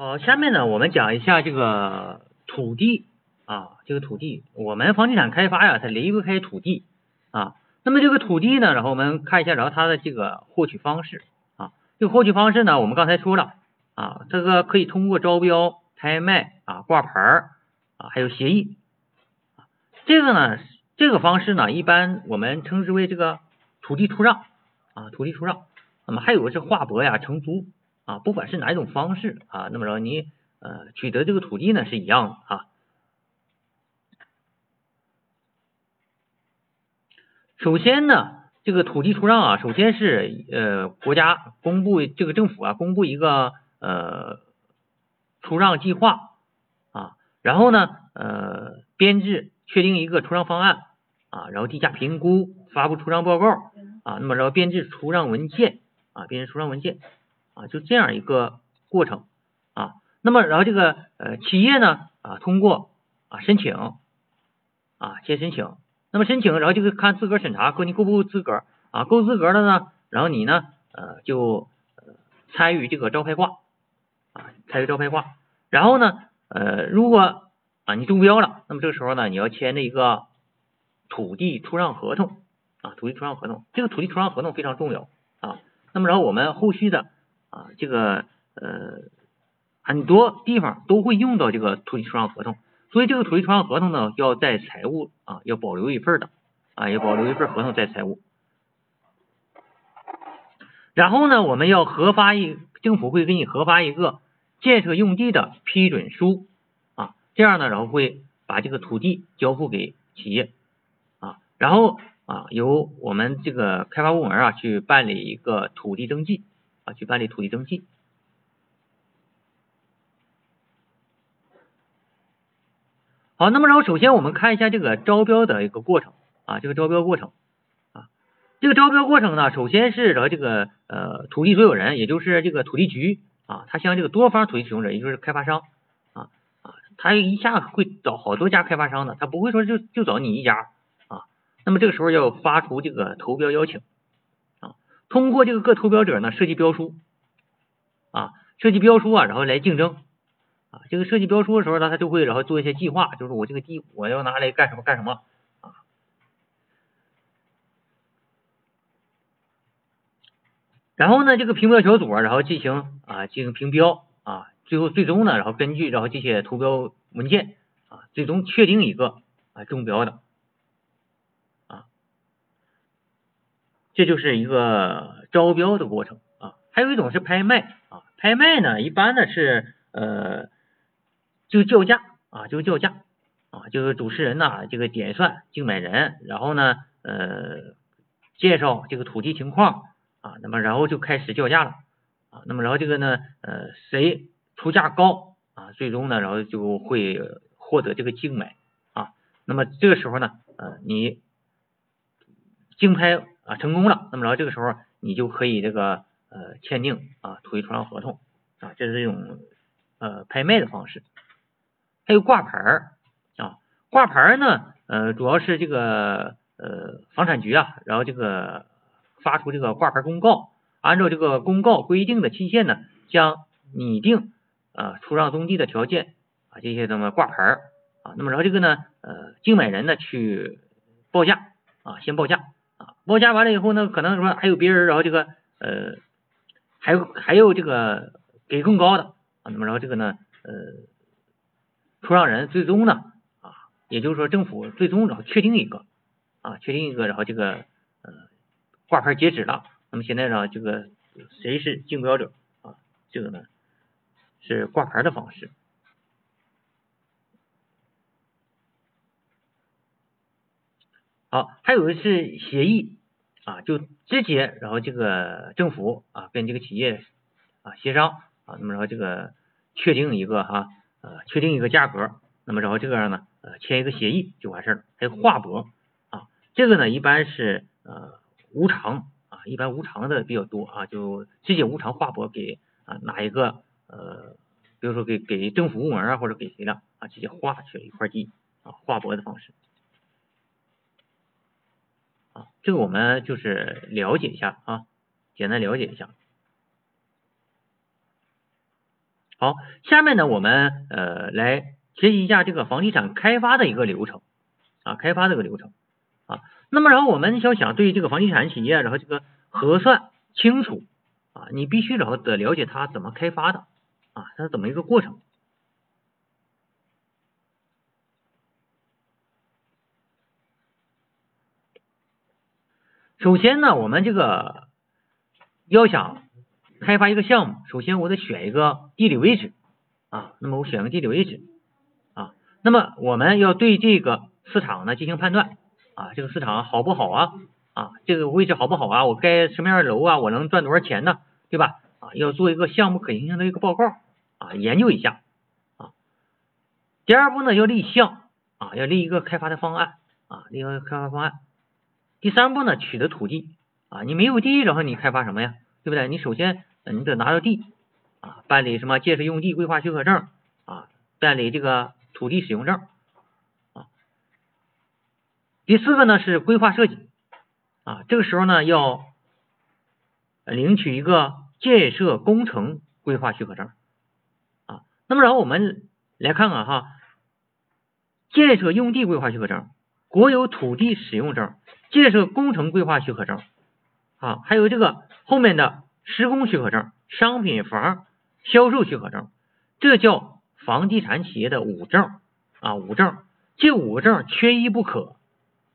好，下面呢，我们讲一下这个土地啊，这个土地，我们房地产开发呀，它离不开土地啊。那么这个土地呢，然后我们看一下，然后它的这个获取方式啊，这个获取方式呢，我们刚才说了啊，这个可以通过招标、拍卖啊、挂牌儿啊，还有协议。这个呢，这个方式呢，一般我们称之为这个土地出让啊，土地出让。那么还有个是划拨呀、承租啊，不管是哪一种方式啊，那么着你呃取得这个土地呢是一样的啊。首先呢，这个土地出让啊，首先是呃国家公布这个政府啊公布一个呃出让计划啊，然后呢呃编制确定一个出让方案啊，然后地价评估发布出让报告啊，那么然后编制出让文件啊，编制出让文件啊，就这样一个过程啊，那么然后这个呃企业呢啊通过啊申请啊先申请。那么申请，然后就是看资格审查，够你够不够资格啊？够资格的呢，然后你呢，呃，就参与这个招拍挂啊，参与招拍挂。然后呢，呃，如果啊你中标了，那么这个时候呢，你要签的一个土地出让合同啊，土地出让合同。这个土地出让合同非常重要啊。那么然后我们后续的啊，这个呃很多地方都会用到这个土地出让合同。所以这个土地出让合同呢，要在财务啊，要保留一份的啊，要保留一份合同在财务。然后呢，我们要核发一，政府会给你核发一个建设用地的批准书啊，这样呢，然后会把这个土地交付给企业啊，然后啊，由我们这个开发部门啊去办理一个土地登记去办理土地登记。好，那么然后首先我们看一下这个招标的一个过程啊，这个招标过程啊，这个招标过程呢，首先是然后这个呃土地所有人，也就是这个土地局啊，他向这个多方土地使用者，也就是开发商啊啊，他一下会找好多家开发商的，他不会说就就找你一家啊，那么这个时候要发出这个投标邀请，通过这个各投标者呢设计标书啊，设计标书啊，然后来竞争。啊，这个设计标书的时候呢，他就会然后做一些计划，就是我这个地我要拿来干什么干什么啊。然后呢，这个评标小组然后进行啊进行评标啊，最后最终呢，然后根据然后这些投标文件啊，最终确定一个啊中标的啊，这就是一个招标的过程啊。还有一种是拍卖啊，拍卖呢一般呢是呃。就叫价啊，就叫价啊，就是主持人呐，这个点算竞买人，然后呢，呃，介绍这个土地情况啊，那么然后就开始叫价了啊，那么然后这个呢，呃，谁出价高啊，最终呢，然后就会获得这个竞买啊，那么这个时候呢，呃，你竞拍啊成功了，那么然后这个时候你就可以这个呃签订啊土地出让合同啊，这是一种呃拍卖的方式。还有挂牌儿啊，挂牌儿呢，呃，主要是这个呃房产局啊，然后这个发出这个挂牌公告，按照这个公告规定的期限呢，将拟定啊出让宗地的条件啊这些什么挂牌儿啊，那么然后这个呢，呃，竞买人呢去报价啊，先报价报价完了以后呢，可能说还有别人，然后这个呃还有还有这个给更高的啊，那么然后这个呢，呃。出让人最终呢啊，也就是说政府最终然后确定一个啊，确定一个，然后这个呃挂牌截止了，那么现在呢这个谁是竞标者啊？这个呢是挂牌的方式。好，还有的是协议啊，就直接然后这个政府啊跟这个企业啊协商啊，那么然后这个确定一个哈。呃，确定一个价格，那么然后这个呢，呃，签一个协议就完事儿了。还有划拨啊，这个呢一般是呃无偿啊，一般无偿的比较多啊，就直接无偿划拨给啊哪一个呃，比如说给给政府部门啊或者给谁的啊，直接划去了一块地啊，划拨的方式啊，这个我们就是了解一下啊，简单了解一下。好，下面呢我们呃来学习一下这个房地产开发的一个流程啊，开发这个流程啊。那么然后我们要想对这个房地产企业然后这个核算清楚啊，你必须然后得了解它怎么开发的啊，它是怎么一个过程。首先呢，我们这个要想开发一个项目，首先我得选一个地理位置啊。那么我选个地理位置啊。那么我们要对这个市场呢进行判断啊，这个市场好不好啊？啊，这个位置好不好啊？我盖什么样的楼啊？我能赚多少钱呢？对吧？啊，要做一个项目可行性的一个报告啊，研究一下啊。第二步呢，要立项啊，要立一个开发的方案啊，立一个开发方案。第三步呢，取得土地啊，你没有地，然后你开发什么呀？对不对？你首先你得拿到地啊，办理什么建设用地规划许可证啊，办理这个土地使用证啊。第四个呢是规划设计啊，这个时候呢要领取一个建设工程规划许可证啊。那么然后我们来看看哈，建设用地规划许可证、国有土地使用证。建设工程规划许可证啊，还有这个后面的施工许可证、商品房销售许可证，这叫房地产企业的五证啊，五证，这五证缺一不可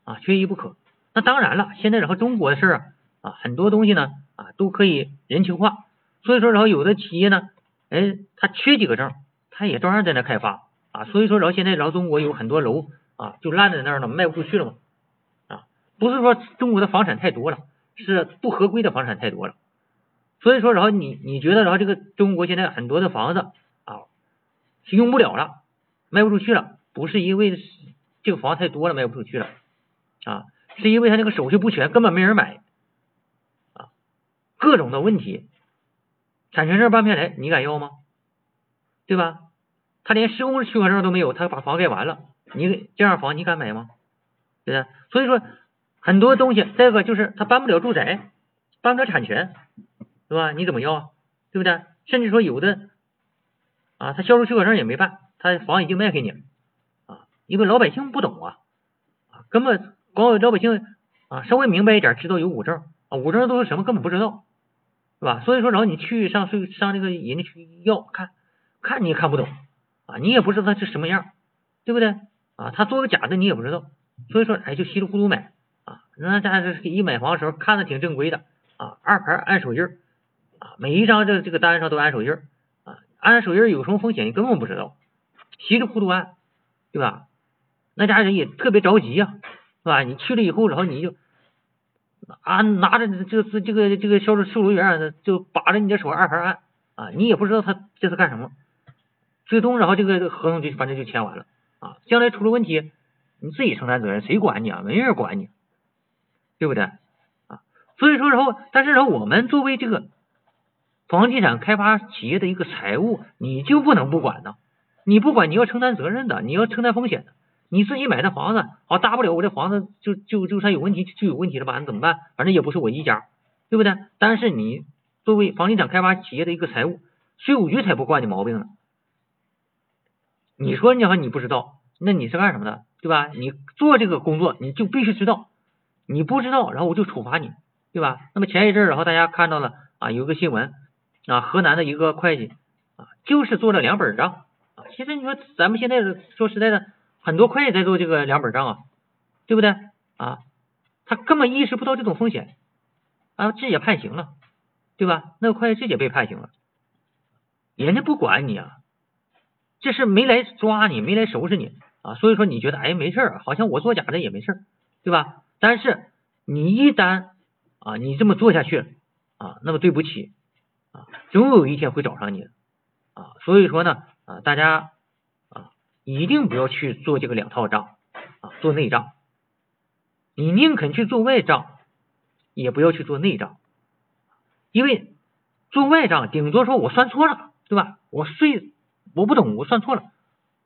啊，缺一不可。那当然了，现在然后中国的事儿啊，很多东西呢啊都可以人情化，所以说然后有的企业呢，哎，他缺几个证，他也照样在那开发啊，所以说然后现在然后中国有很多楼啊就烂在那儿了，卖不出去了嘛。不是说中国的房产太多了，是不合规的房产太多了。所以说，然后你你觉得，然后这个中国现在很多的房子啊是用不了了，卖不出去了，不是因为这个房太多了卖不出去了啊，是因为他那个手续不全，根本没人买啊，各种的问题，产权证办不下来，你敢要吗？对吧？他连施工许可证都没有，他把房盖完了，你这样房你敢买吗？对不对？所以说。很多东西，再一个就是他搬不了住宅，搬不了产权，对吧？你怎么要啊？对不对？甚至说有的啊，他销售许可证也没办，他房已经卖给你了啊，因为老百姓不懂啊，根本光有老百姓啊稍微明白一点，知道有五证啊，五证都是什么根本不知道，是吧？所以说，然后你去上税上这个人家去要看，看你也看不懂啊，你也不知道他是什么样，对不对啊？他做个假的你也不知道，所以说哎就稀里糊涂买。那家这一买房的时候看着挺正规的啊，二排按手印啊，每一张这这个单上都按手印啊，按手印有什么风险你根本不知道，稀里糊涂按，对吧？那家人也特别着急呀，是吧？你去了以后，然后你就啊拿着这这这个这个销售售楼员就把着你的手二排按啊，你也不知道他这是干什么，最终然后这个合同就反正就签完了啊，将来出了问题你自己承担责任，谁管你啊？没人管你。对不对啊？所以说，然后，但是呢我们作为这个房地产开发企业的一个财务，你就不能不管呢？你不管，你要承担责任的，你要承担风险的。你自己买的房子，好大不了我这房子就就就算有问题就有问题了吧？那怎么办？反正也不是我一家，对不对？但是你作为房地产开发企业的一个财务，税务局才不惯你毛病呢。你说你好你不知道，那你是干什么的？对吧？你做这个工作，你就必须知道。你不知道，然后我就处罚你，对吧？那么前一阵儿，然后大家看到了啊，有个新闻啊，河南的一个会计啊，就是做了两本账啊。其实你说咱们现在说实在的，很多会计在做这个两本账啊，对不对啊？他根本意识不到这种风险啊，这也判刑了，对吧？那个会计这也被判刑了，人家不管你啊，这是没来抓你，没来收拾你啊，所以说你觉得哎没事儿，好像我做假的也没事儿，对吧？但是你一旦啊，你这么做下去啊，那么对不起啊，总有一天会找上你啊。所以说呢啊，大家啊一定不要去做这个两套账啊，做内账。你宁肯去做外账，也不要去做内账，因为做外账顶多说我算错了，对吧？我税我不懂，我算错了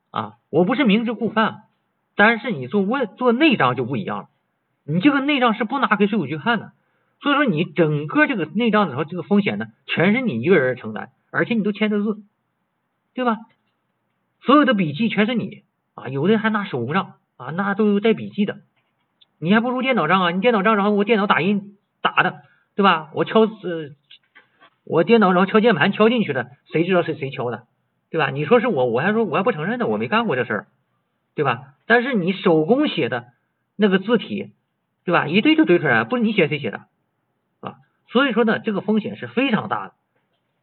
啊，我不是明知故犯。但是你做外做内账就不一样了。你这个内账是不拿给税务局看的，所以说你整个这个内账的时候，这个风险呢，全是你一个人承担，而且你都签的字对吧？所有的笔记全是你啊，有的还拿手工账啊，那都有带笔记的，你还不如电脑账啊，你电脑账然后我电脑打印打的，对吧？我敲字，我电脑然后敲键盘敲进去的，谁知道是谁敲的，对吧？你说是我，我还说我还不承认呢，我没干过这事儿，对吧？但是你手工写的那个字体，对吧？一堆就堆出来，不是你写谁写的啊？所以说呢，这个风险是非常大的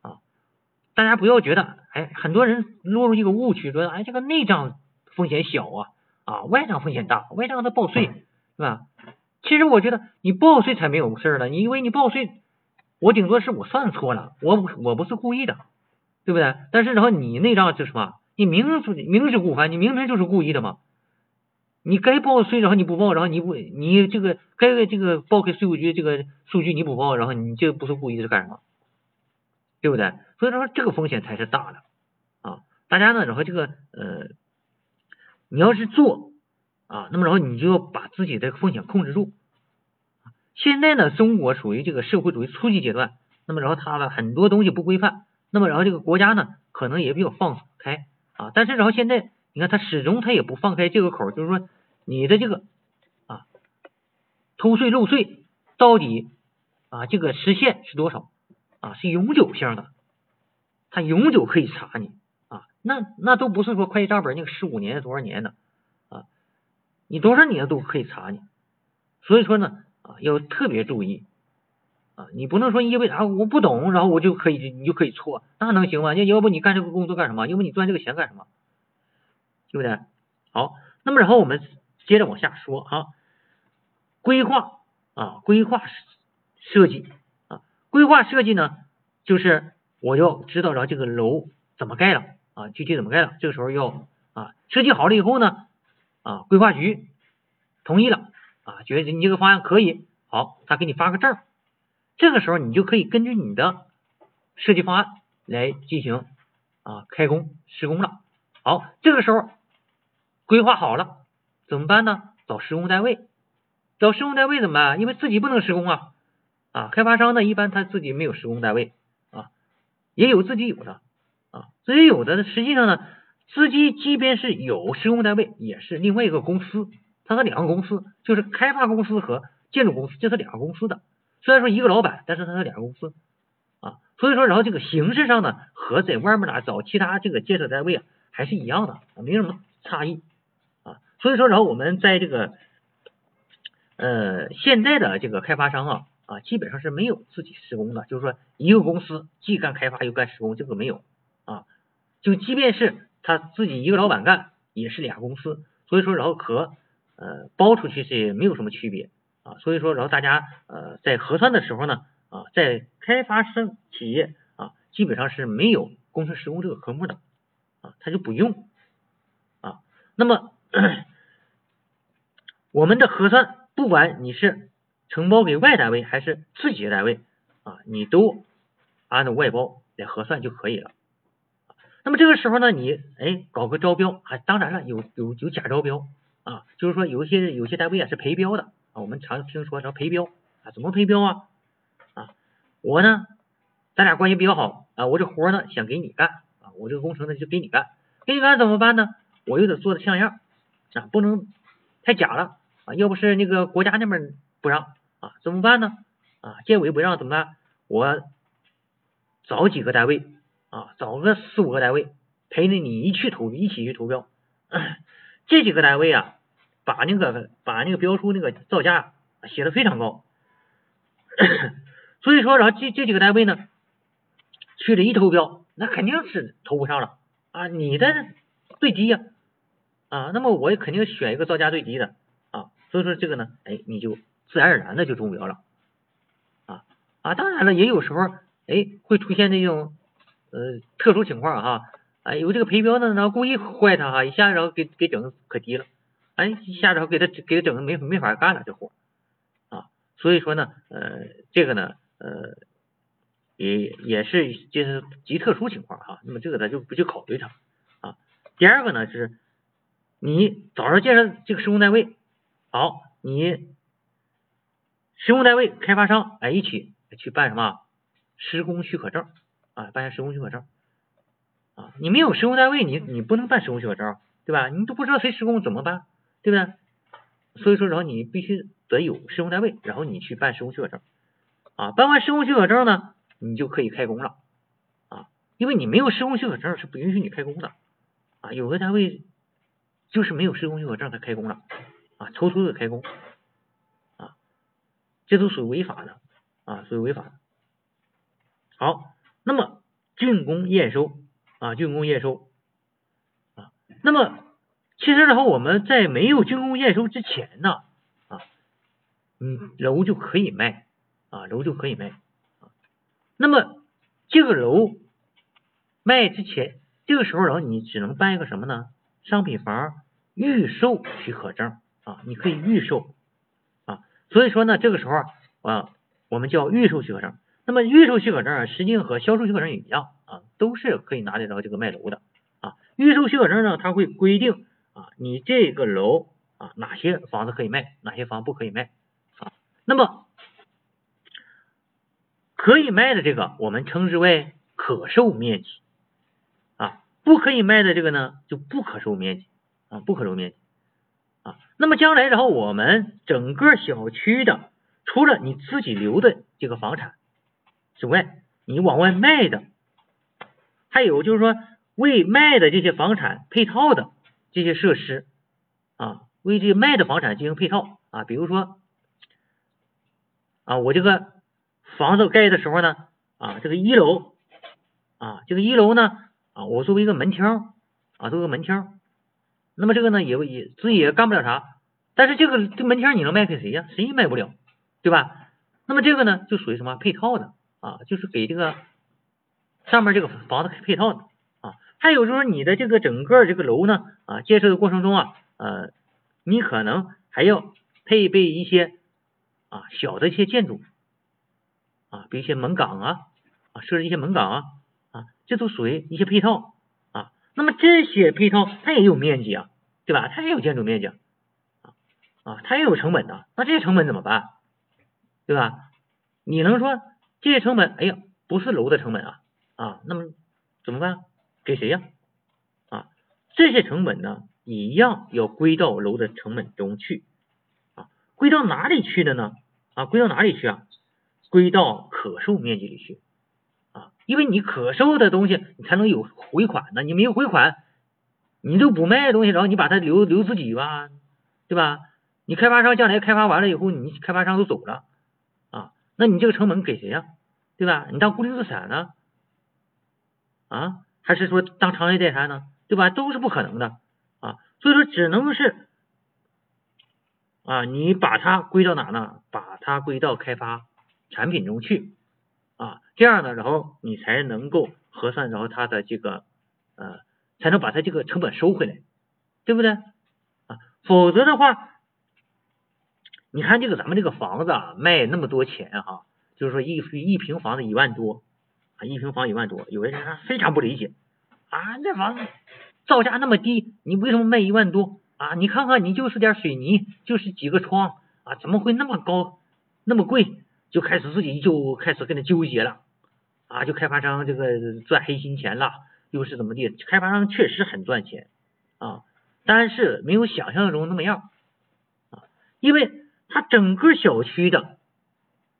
啊！大家不要觉得，哎，很多人落入一个误区，说，哎，这个内账风险小啊，啊，外账风险大，外账它报税，是吧？其实我觉得你报税才没有事儿呢，你以为你报税，我顶多是我算错了，我我不是故意的，对不对？但是然后你内账是什么？你明明知故犯，你明明就是故意的嘛。你该报税，然后你不报，然后你不你这个该这个报给税务局这个数据你不报，然后你这不是故意是干什么？对不对？所以说这个风险才是大的啊！大家呢，然后这个呃，你要是做啊，那么然后你就要把自己的风险控制住。现在呢，中国属于这个社会主义初级阶段，那么然后它的很多东西不规范，那么然后这个国家呢，可能也比较放开啊，但是然后现在。你看，他始终他也不放开这个口，就是说你的这个啊偷税漏税到底啊这个实现是多少啊？是永久性的，他永久可以查你啊。那那都不是说会计账本那个十五年多少年的啊，你多少年都可以查你。所以说呢啊要特别注意啊，你不能说因为啥我不懂，然后我就可以你就可以错，那能行吗？要要不你干这个工作干什么？要不你赚这个钱干什么？对不对？好，那么然后我们接着往下说啊，规划啊，规划设计啊，规划设计呢，就是我要知道然后这个楼怎么盖了啊，具体怎么盖了，这个时候要啊设计好了以后呢啊，规划局同意了啊，觉得你这个方案可以，好，他给你发个证，这个时候你就可以根据你的设计方案来进行啊开工施工了。好，这个时候。规划好了怎么办呢？找施工单位，找施工单位怎么办？因为自己不能施工啊啊！开发商呢，一般他自己没有施工单位啊，也有自己有的啊，自己有的实际上呢，自己即便是有施工单位，也是另外一个公司，它是两个公司，就是开发公司和建筑公司，这是两个公司的。虽然说一个老板，但是它是两个公司啊，所以说然后这个形式上呢，和在外面呢找其他这个建设单位啊，还是一样的，没什么差异。所以说，然后我们在这个呃现在的这个开发商啊啊，基本上是没有自己施工的，就是说一个公司既干开发又干施工，这个没有啊。就即便是他自己一个老板干，也是俩公司。所以说，然后和呃包出去是没有什么区别啊。所以说，然后大家呃在核算的时候呢啊，在开发商企业啊，基本上是没有工程施工这个科目的啊，他就不用啊。那么我们的核算，不管你是承包给外单位还是自己的单位啊，你都按照外包来核算就可以了。那么这个时候呢，你哎搞个招标，啊，当然了，有有有假招标啊，就是说有一些有些单位啊是陪标的啊，我们常听说叫陪标啊，怎么陪标啊？啊，我呢，咱俩关系比较好啊，我这活呢想给你干啊，我这个工程呢就给你干，给你干怎么办呢？我又得做的像样啊，不能太假了。啊，要不是那个国家那边不让啊，怎么办呢？啊，建委不让怎么办？我找几个单位啊，找个四五个单位陪着你一去投，一起去投标。这几个单位啊，把那个把那个标书那个造价写的非常高。所以说，然后这这几个单位呢，去了一投标，那肯定是投不上了啊。你的最低呀啊，那么我也肯定选一个造价最低的。所以说这个呢，哎，你就自然而然的就中标了啊啊！当然了，也有时候哎会出现那种呃特殊情况哈，哎有这个陪标的呢故意坏他哈，一下然后给给整可低了，哎一下然后给他给他整的没没法干了这活啊！所以说呢，呃这个呢呃也也是就是极特殊情况哈，那么这个咱就不去考虑它啊。第二个呢就是，你早上建设这个施工单位。好，你施工单位、开发商哎一起去办什么施工许可证啊？办下施工许可证。啊，你没有施工单位，你你不能办施工许可证，对吧？你都不知道谁施工怎么办，对不对？所以说，然后你必须得有施工单位，然后你去办施工许可证，啊，办完施工许可证呢，你就可以开工了，啊，因为你没有施工许可证是不允许你开工的，啊，有的单位就是没有施工许可证他开工了，啊，偷偷的开工，啊，这都属于违法的，啊，属于违法的。好，那么竣工验收。啊，竣工验收啊，那么其实然后我们在没有竣工验收之前呢，啊，嗯，楼就可以卖啊，楼就可以卖啊。那么这个楼卖之前，这个时候然后你只能办一个什么呢？商品房预售许可证啊，你可以预售啊。所以说呢，这个时候啊，我们叫预售许可证。那么预售许可证实际上和销售许可证一样。啊，都是可以拿得到这个卖楼的啊。预售许可证呢，它会规定啊，你这个楼啊，哪些房子可以卖，哪些房不可以卖啊。那么可以卖的这个，我们称之为可售面积啊。不可以卖的这个呢，就不可售面积啊，不可售面积啊。那么将来然后我们整个小区的，除了你自己留的这个房产之外，你往外卖的。还有就是说，为卖的这些房产配套的这些设施啊，为这卖的房产进行配套啊，比如说啊，我这个房子盖的时候呢啊，这个一楼啊，这个一楼呢啊，我作为一个门厅啊，作为一个门厅，那么这个呢也也自己也干不了啥，但是这个这门厅你能卖给谁呀？谁也卖不了，对吧？那么这个呢就属于什么配套的啊，就是给这个。上面这个房子配套的啊，还有就是你的这个整个这个楼呢啊，建设的过程中啊，呃，你可能还要配备一些啊小的一些建筑啊，比如一些门岗啊啊，设置一些门岗啊啊，这都属于一些配套啊。那么这些配套它也有面积啊，对吧？它也有建筑面积啊啊，它也有成本的。那这些成本怎么办？对吧？你能说这些成本？哎呀，不是楼的成本啊。啊，那么怎么办？给谁呀？啊，这些成本呢，一样要归到楼的成本中去啊，归到哪里去的呢？啊，归到哪里去啊？归到可售面积里去啊，因为你可售的东西，你才能有回款呢。你没有回款，你就不卖东西，然后你把它留留自己吧，对吧？你开发商将来开发完了以后，你开发商都走了啊，那你这个成本给谁呀？对吧？你当固定资产呢？啊，还是说当长期贷款呢，对吧？都是不可能的啊，所以说只能是啊，你把它归到哪呢？把它归到开发产品中去啊，这样呢，然后你才能够核算，然后它的这个呃，才能把它这个成本收回来，对不对啊？否则的话，你看这个咱们这个房子啊，卖那么多钱哈，就是说一一平房子一万多。啊，一平房一万多，有的人非常不理解啊，这房子造价那么低，你为什么卖一万多啊？你看看，你就是点水泥，就是几个窗啊，怎么会那么高，那么贵？就开始自己就开始跟他纠结了啊，就开发商这个赚黑心钱了，又是怎么地？开发商确实很赚钱啊，但是没有想象中那么样啊，因为他整个小区的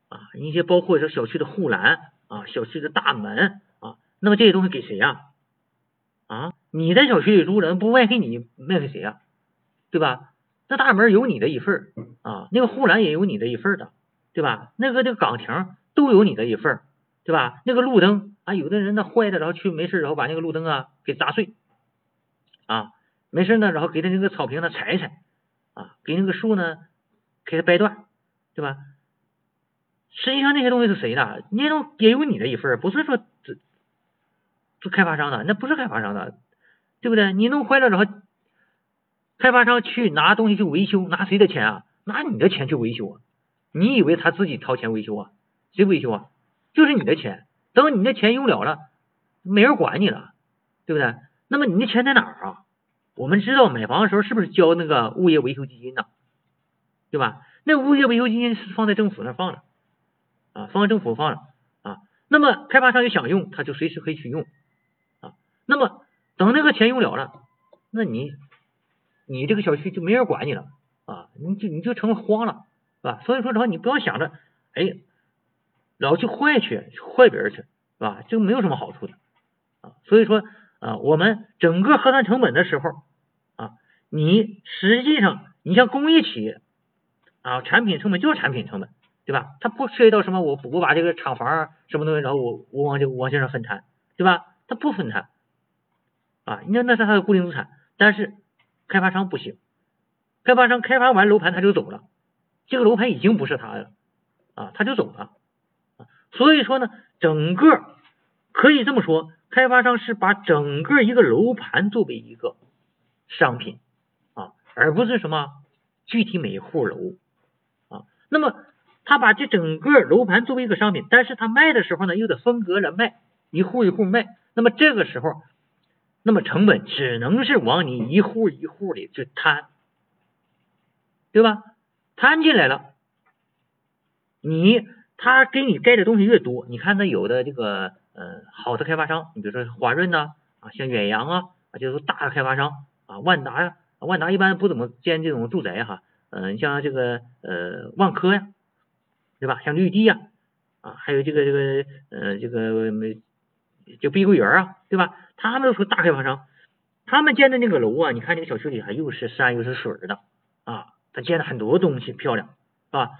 啊，一些包括这小区的护栏。啊，小区的大门啊，那么这些东西给谁呀？啊，你在小区里住人不卖给你，卖给谁呀？对吧？那大门有你的一份啊，那个护栏也有你的一份的，对吧？那个这个岗亭都有你的一份对吧？那个路灯啊，有的人呢坏的，然后去没事，然后把那个路灯啊给砸碎啊，没事呢，然后给他那个草坪呢踩一踩啊，给那个树呢给他掰断，对吧？实际上那些东西是谁的？那种也有你的一份不是说这这开发商的，那不是开发商的，对不对？你弄坏了然后，开发商去拿东西去维修，拿谁的钱啊？拿你的钱去维修啊？你以为他自己掏钱维修啊？谁维修啊？就是你的钱，等你那钱用了了，没人管你了，对不对？那么你那钱在哪儿啊？我们知道买房的时候是不是交那个物业维修基金呢？对吧？那物业维修基金是放在政府那放着。啊，放在政府放了啊，那么开发商也想用，他就随时可以去用啊。那么等那个钱用了了，那你你这个小区就没人管你了啊，你就你就成了荒了，是吧？所以说的话，你不要想着哎老去坏去坏别人去，是吧？这个没有什么好处的啊。所以说啊，我们整个核算成本的时候啊，你实际上你像工业企业啊，产品成本就是产品成本。对吧？它不涉及到什么，我我把这个厂房什么东西，然后我我往这往线上分摊，对吧？它不分摊啊，你看那是它的固定资产，但是开发商不行，开发商开发完楼盘他就走了，这个楼盘已经不是他的了啊，他就走了，所以说呢，整个可以这么说，开发商是把整个一个楼盘作为一个商品啊，而不是什么具体每一户楼啊，那么。他把这整个楼盘作为一个商品，但是他卖的时候呢，又得分割了卖，一户一户卖。那么这个时候，那么成本只能是往你一户一户里去摊，对吧？摊进来了，你他给你盖的东西越多，你看他有的这个呃好的开发商，你比如说华润呐啊，像远洋啊啊，就是大的开发商啊，万达呀，万达一般不怎么建这种住宅哈，嗯，像这个呃万科呀。对吧？像绿地呀，啊，还有这个这个呃这个就碧桂园啊，对吧？他们都是大开发商，他们建的那个楼啊，你看这个小区里还又是山又是水的啊，他建了很多东西漂亮，是吧？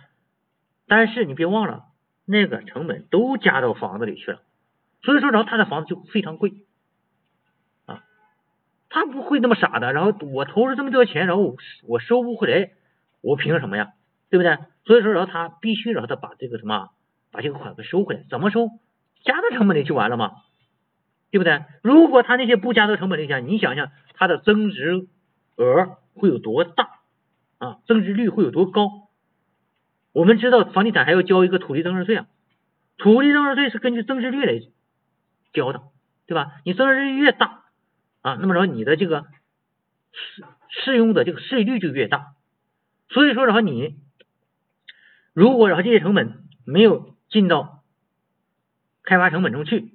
但是你别忘了，那个成本都加到房子里去了，所以说然后他的房子就非常贵啊，他不会那么傻的，然后我投入这么多钱，然后我收不回来，我凭什么呀？对不对？所以说，然后他必须，然后他把这个什么，把这个款给收回来，怎么收？加到成本里就完了吗？对不对？如果他那些不加到成本里下，你想想，他的增值额会有多大啊？增值率会有多高？我们知道房地产还要交一个土地增值税啊，土地增值税是根据增值率来交的，对吧？你增值率越大啊，那么然后你的这个适适用的这个税率就越大，所以说然后你。如果然后这些成本没有进到开发成本中去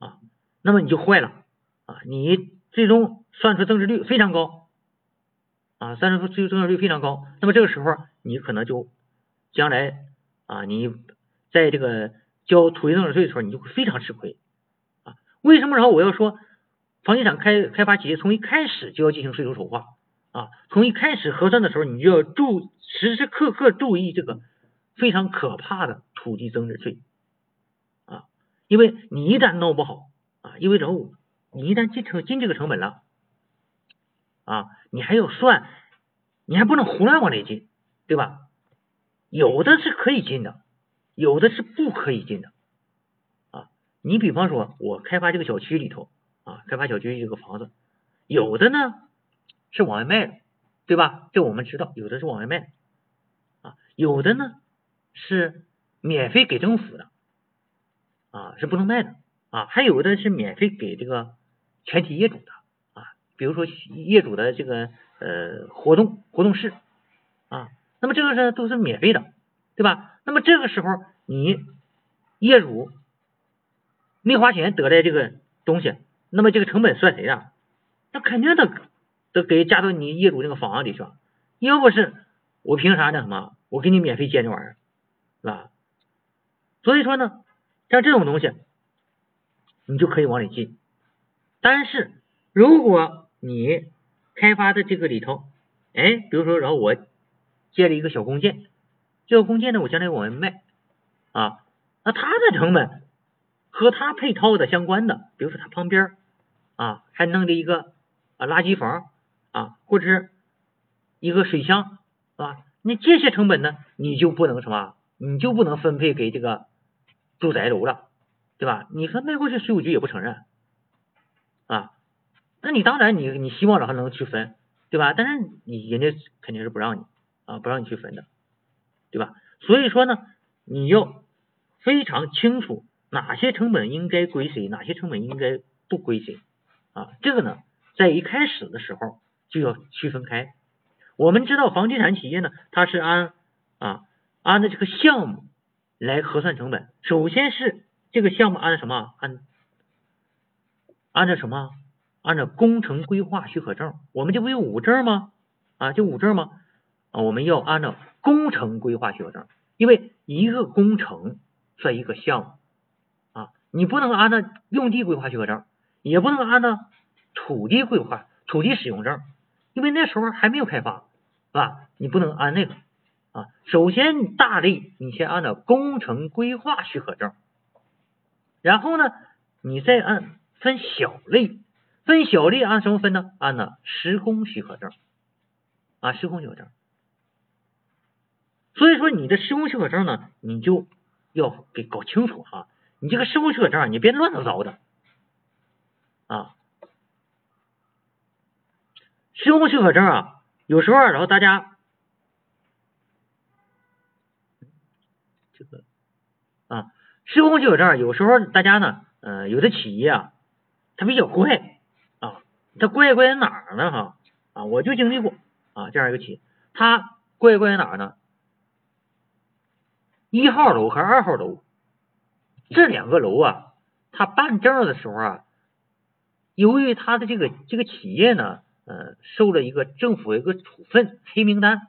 啊，那么你就坏了啊！你最终算出增值率非常高啊，算出最增值率非常高，那么这个时候你可能就将来啊，你在这个交土地增值税的时候，你就会非常吃亏啊！为什么然后我要说房地产开开发企业从一开始就要进行税收筹划？啊，从一开始核算的时候，你就要注时时刻刻注意这个非常可怕的土地增值税啊，因为你一旦弄不好啊，意味着你一旦进成进这个成本了啊，你还要算，你还不能胡乱往里进，对吧？有的是可以进的，有的是不可以进的啊。你比方说，我开发这个小区里头啊，开发小区这个房子，有的呢。是往外卖的，对吧？这我们知道，有的是往外卖的啊，有的呢是免费给政府的啊，是不能卖的啊，还有的是免费给这个全体业主的啊，比如说业主的这个呃活动活动室啊，那么这个是都是免费的，对吧？那么这个时候你业主没花钱得来这个东西，那么这个成本算谁的？那肯定的。都给加到你业主那个房子里去，要不是我凭啥那什么？我给你免费建这玩意儿，是吧？所以说呢，像这种东西，你就可以往里进。但是如果你开发的这个里头，哎，比如说，然后我建了一个小工建，这个工建呢，我将来往外卖啊，那它的成本和它配套的相关的，比如说它旁边啊还弄了一个啊垃圾房。啊，或者是一个水箱，是吧？那这些成本呢，你就不能什么，你就不能分配给这个住宅楼了，对吧？你说卖过去，税务局也不承认啊。那你当然，你你希望让他能去分，对吧？但是你人家肯定是不让你啊，不让你去分的，对吧？所以说呢，你要非常清楚哪些成本应该归谁，哪些成本应该不归谁啊。这个呢，在一开始的时候。就要区分开。我们知道房地产企业呢，它是按啊按的这个项目来核算成本。首先是这个项目按什么？按按照什么？按照工程规划许可证，我们这不有五证吗？啊，就五证吗？我们要按照工程规划许可证，因为一个工程算一个项目啊，你不能按照用地规划许可证，也不能按照土地规划、土地使用证，因为那时候还没有开发，是吧？你不能按那个啊。首先大类你先按照工程规划许可证，然后呢，你再按分小类。分小类按什么分呢？按呢施工许可证啊，施工许可证。所以说你的施工许可证呢，你就要给搞清楚哈。你这个施工许可证，你别乱糟糟的啊。施工许可证啊，有时候然后大家这个啊，施工许可证有时候大家呢，呃，有的企业啊，它比较怪啊。它怪怪在哪儿呢？哈啊，我就经历过啊这样一个企业，它怪怪在哪儿呢？一号楼和二号楼这两个楼啊，他办证的时候啊，由于他的这个这个企业呢，呃，受了一个政府一个处分黑名单，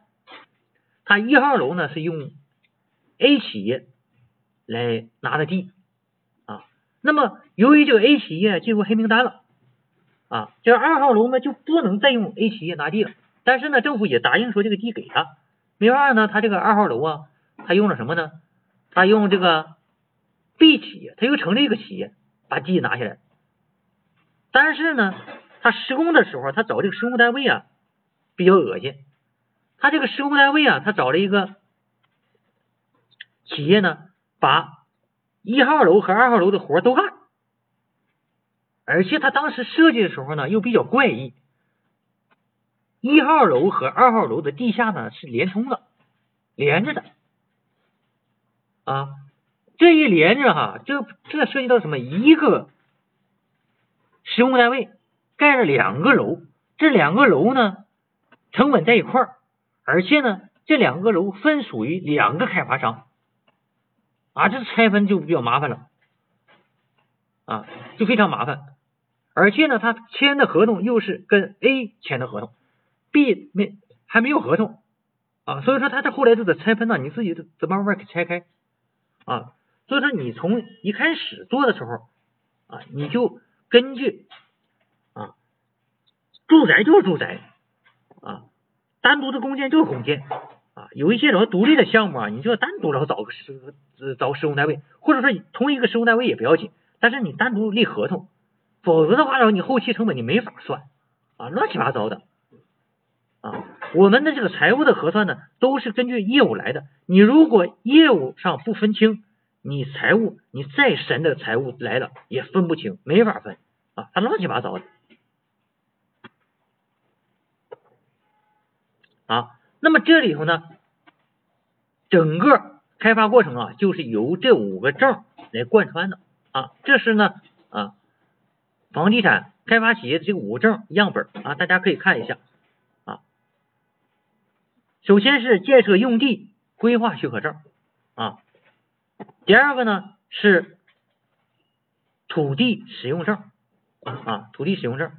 他一号楼呢是用 A 企业来拿的地啊，那么由于这个 A 企业进入黑名单了。啊，这二号楼呢就不能再用 A 企业拿地了，但是呢，政府也答应说这个地给他，没办法呢，他这个二号楼啊，他用了什么呢？他用这个 B 企业，他又成立一个企业把地拿下来，但是呢，他施工的时候，他找这个施工单位啊比较恶心，他这个施工单位啊，他找了一个企业呢，把一号楼和二号楼的活都干。而且他当时设计的时候呢，又比较怪异。一号楼和二号楼的地下呢是连通的，连着的。啊，这一连着哈，这这涉及到什么？一个施工单位盖了两个楼，这两个楼呢成本在一块儿，而且呢这两个楼分属于两个开发商，啊，这拆分就比较麻烦了，啊，就非常麻烦。而且呢，他签的合同又是跟 A 签的合同，B 没还没有合同啊，所以说他这后来就得拆分呢，你自己得慢慢给拆开啊。所以说你从一开始做的时候啊，你就根据啊，住宅就是住宅啊，单独的公建就是公建啊，有一些什么独立的项目啊，你就单独然后找个施找施工单位，或者说同一个施工单位也不要紧，但是你单独立合同。否则的话，然后你后期成本你没法算啊，乱七八糟的啊。我们的这个财务的核算呢，都是根据业务来的。你如果业务上不分清，你财务你再神的财务来了也分不清，没法分啊，它乱七八糟的啊。那么这里头呢，整个开发过程啊，就是由这五个证来贯穿的啊。这是呢啊。房地产开发企业的这个五证样本啊，大家可以看一下。首先是建设用地规划许可证啊，第二个呢是土地使用证啊，土地使用证，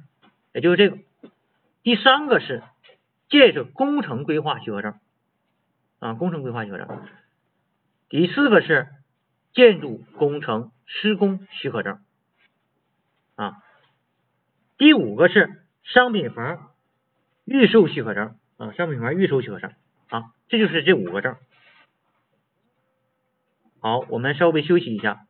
也就是这个。第三个是建设工程规划许可证啊，工程规划许可证。第四个是建筑工程施工许可证。啊，第五个是商品房预售许可证啊，商品房预售许可证啊，这就是这五个证。好，我们稍微休息一下。